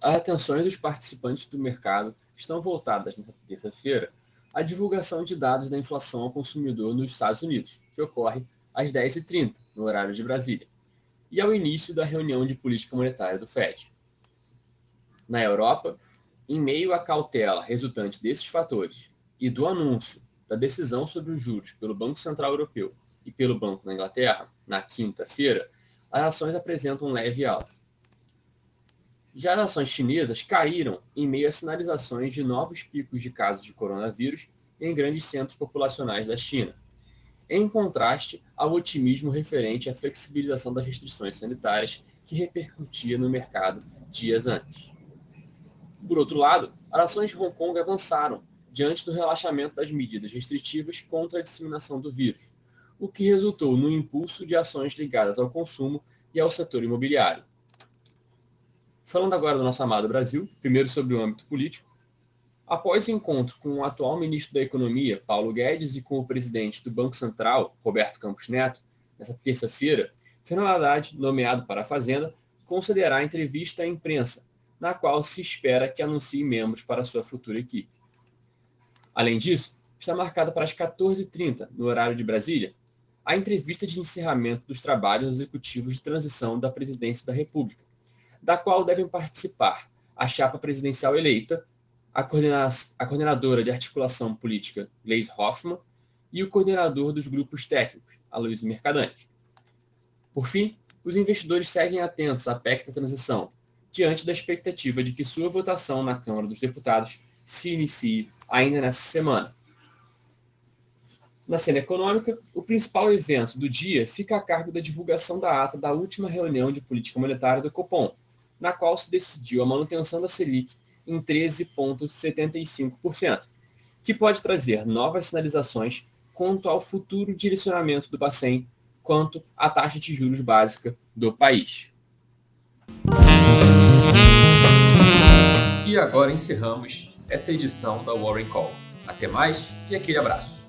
as atenções dos participantes do mercado estão voltadas nesta terça-feira à divulgação de dados da inflação ao consumidor nos Estados Unidos, que ocorre às 10h30, no horário de Brasília, e ao início da reunião de política monetária do FED. Na Europa, em meio à cautela resultante desses fatores e do anúncio da decisão sobre os juros pelo Banco Central Europeu e pelo Banco da Inglaterra, na quinta-feira, as ações apresentam leve alta. Já as ações chinesas caíram em meio a sinalizações de novos picos de casos de coronavírus em grandes centros populacionais da China, em contraste ao otimismo referente à flexibilização das restrições sanitárias que repercutia no mercado dias antes. Por outro lado, as ações de Hong Kong avançaram diante do relaxamento das medidas restritivas contra a disseminação do vírus, o que resultou no impulso de ações ligadas ao consumo e ao setor imobiliário. Falando agora do nosso amado Brasil, primeiro sobre o âmbito político. Após encontro com o atual ministro da Economia, Paulo Guedes, e com o presidente do Banco Central, Roberto Campos Neto, nessa terça-feira, Fernando Haddad, nomeado para a Fazenda, concederá entrevista à imprensa, na qual se espera que anuncie membros para sua futura equipe. Além disso, está marcada para as 14h30, no horário de Brasília, a entrevista de encerramento dos trabalhos executivos de transição da presidência da República, da qual devem participar a chapa presidencial eleita, a, coordena a coordenadora de articulação política, Gleisi Hoffmann, e o coordenador dos grupos técnicos, Aloysio Mercadante. Por fim, os investidores seguem atentos à PEC da transição, diante da expectativa de que sua votação na Câmara dos Deputados se inicie ainda nessa semana. Na cena econômica, o principal evento do dia fica a cargo da divulgação da ata da última reunião de política monetária do Copom, na qual se decidiu a manutenção da Selic em 13,75%, que pode trazer novas sinalizações quanto ao futuro direcionamento do Bacen quanto à taxa de juros básica do país. E agora encerramos essa edição da Warren Call. Até mais e aquele abraço.